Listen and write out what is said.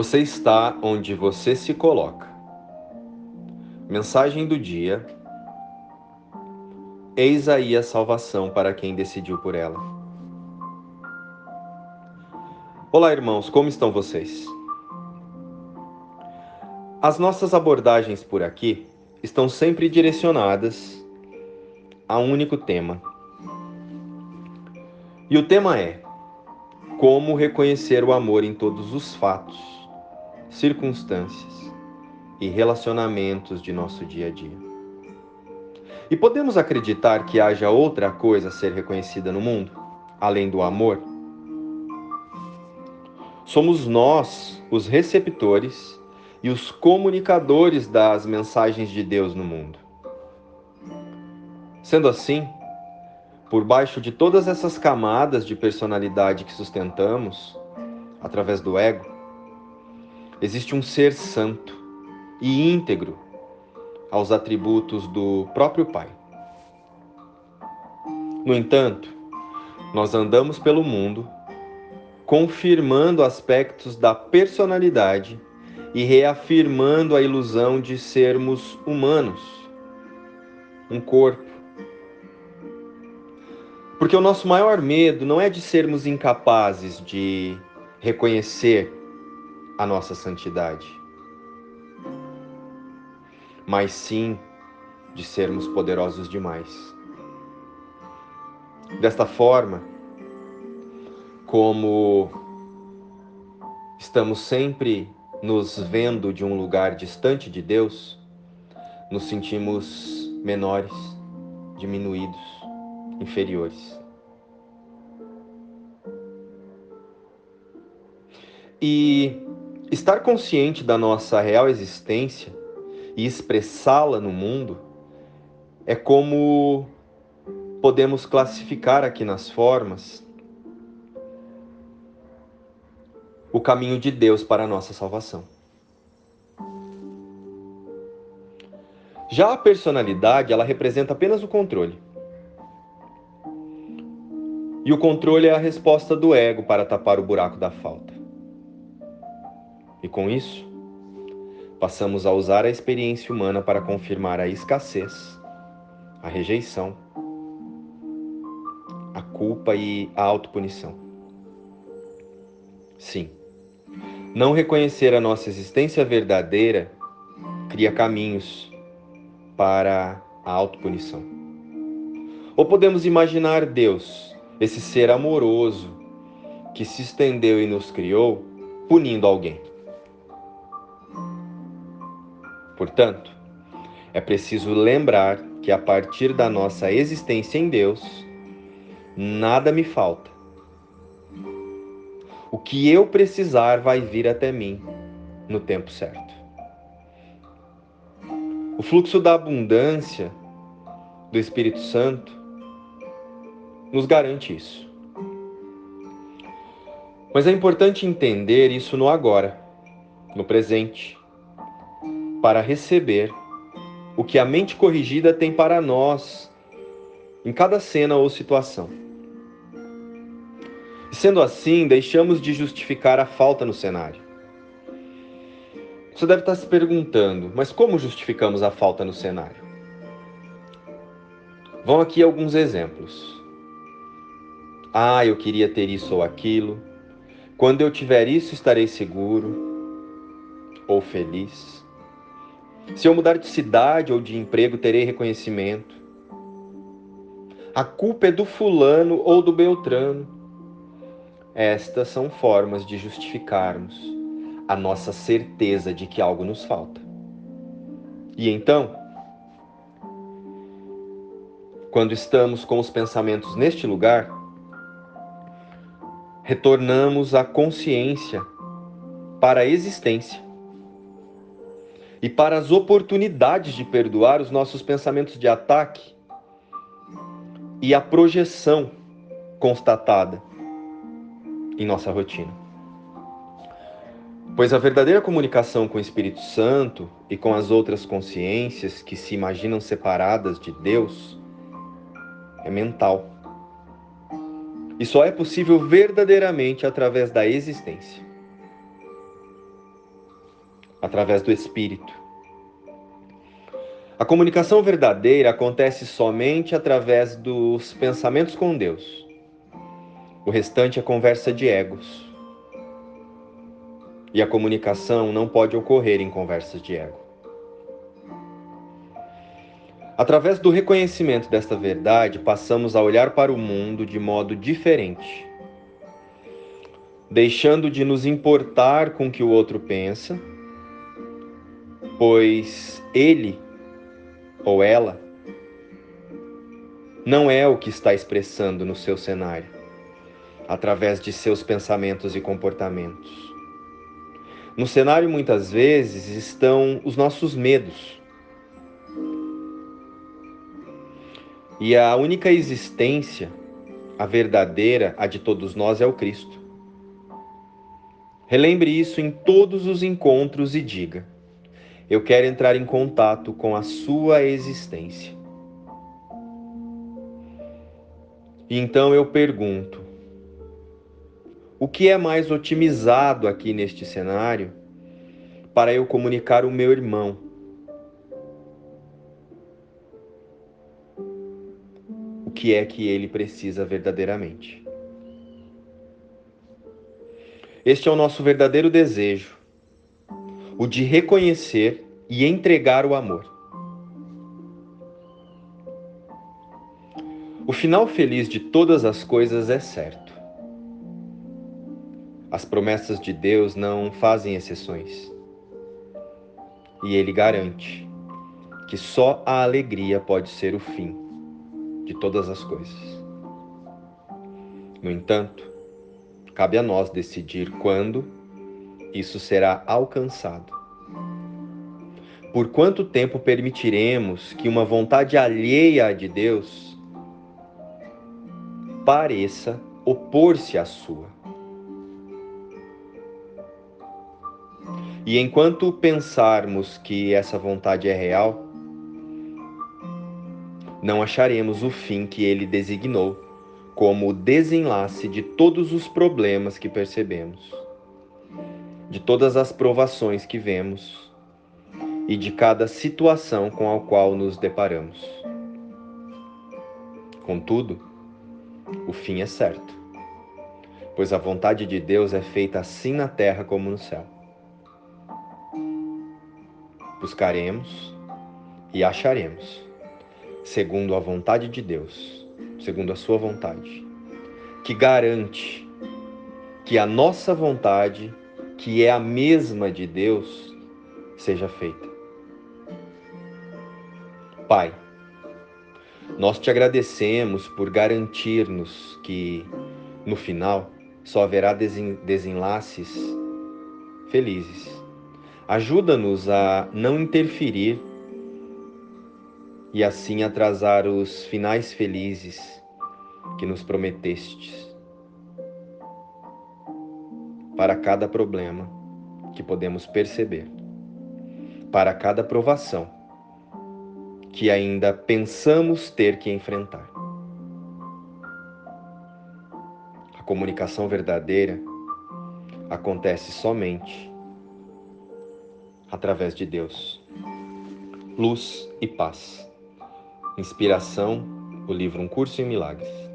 Você está onde você se coloca. Mensagem do dia. Eis aí a salvação para quem decidiu por ela. Olá, irmãos, como estão vocês? As nossas abordagens por aqui estão sempre direcionadas a um único tema. E o tema é como reconhecer o amor em todos os fatos, circunstâncias e relacionamentos de nosso dia a dia. E podemos acreditar que haja outra coisa a ser reconhecida no mundo, além do amor? Somos nós os receptores e os comunicadores das mensagens de Deus no mundo. Sendo assim, por baixo de todas essas camadas de personalidade que sustentamos, através do ego, existe um ser santo e íntegro aos atributos do próprio Pai. No entanto, nós andamos pelo mundo confirmando aspectos da personalidade e reafirmando a ilusão de sermos humanos, um corpo, porque o nosso maior medo não é de sermos incapazes de reconhecer a nossa santidade, mas sim de sermos poderosos demais. Desta forma, como estamos sempre nos vendo de um lugar distante de Deus, nos sentimos menores, diminuídos inferiores. E estar consciente da nossa real existência e expressá-la no mundo é como podemos classificar aqui nas formas o caminho de Deus para a nossa salvação. Já a personalidade, ela representa apenas o controle. E o controle é a resposta do ego para tapar o buraco da falta. E com isso, passamos a usar a experiência humana para confirmar a escassez, a rejeição, a culpa e a autopunição. Sim, não reconhecer a nossa existência verdadeira cria caminhos para a autopunição. Ou podemos imaginar Deus esse ser amoroso que se estendeu e nos criou, punindo alguém. Portanto, é preciso lembrar que a partir da nossa existência em Deus, nada me falta. O que eu precisar vai vir até mim no tempo certo. O fluxo da abundância do Espírito Santo nos garante isso. Mas é importante entender isso no agora, no presente, para receber o que a mente corrigida tem para nós em cada cena ou situação. Sendo assim, deixamos de justificar a falta no cenário. Você deve estar se perguntando, mas como justificamos a falta no cenário? Vão aqui alguns exemplos. Ah, eu queria ter isso ou aquilo. Quando eu tiver isso, estarei seguro ou feliz. Se eu mudar de cidade ou de emprego, terei reconhecimento. A culpa é do fulano ou do beltrano. Estas são formas de justificarmos a nossa certeza de que algo nos falta. E então, quando estamos com os pensamentos neste lugar, retornamos à consciência para a existência e para as oportunidades de perdoar os nossos pensamentos de ataque e a projeção constatada em nossa rotina. Pois a verdadeira comunicação com o Espírito Santo e com as outras consciências que se imaginam separadas de Deus é mental e só é possível verdadeiramente através da existência. Através do Espírito. A comunicação verdadeira acontece somente através dos pensamentos com Deus. O restante é conversa de egos. E a comunicação não pode ocorrer em conversas de ego. Através do reconhecimento desta verdade, passamos a olhar para o mundo de modo diferente, deixando de nos importar com o que o outro pensa, pois ele ou ela não é o que está expressando no seu cenário, através de seus pensamentos e comportamentos. No cenário, muitas vezes, estão os nossos medos E a única existência, a verdadeira, a de todos nós, é o Cristo. Relembre isso em todos os encontros e diga: Eu quero entrar em contato com a sua existência. E então eu pergunto: o que é mais otimizado aqui neste cenário para eu comunicar o meu irmão? que é que ele precisa verdadeiramente. Este é o nosso verdadeiro desejo, o de reconhecer e entregar o amor. O final feliz de todas as coisas é certo. As promessas de Deus não fazem exceções. E Ele garante que só a alegria pode ser o fim de todas as coisas. No entanto, cabe a nós decidir quando isso será alcançado. Por quanto tempo permitiremos que uma vontade alheia à de Deus pareça opor-se à sua? E enquanto pensarmos que essa vontade é real, não acharemos o fim que ele designou como o desenlace de todos os problemas que percebemos, de todas as provações que vemos e de cada situação com a qual nos deparamos. Contudo, o fim é certo, pois a vontade de Deus é feita assim na terra como no céu. Buscaremos e acharemos segundo a vontade de Deus, segundo a Sua vontade, que garante que a nossa vontade, que é a mesma de Deus, seja feita. Pai, nós te agradecemos por garantir-nos que, no final, só haverá desenlaces felizes. Ajuda-nos a não interferir e assim atrasar os finais felizes que nos prometestes. Para cada problema que podemos perceber, para cada provação que ainda pensamos ter que enfrentar. A comunicação verdadeira acontece somente através de Deus. Luz e paz. Inspiração, o livro Um Curso em Milagres.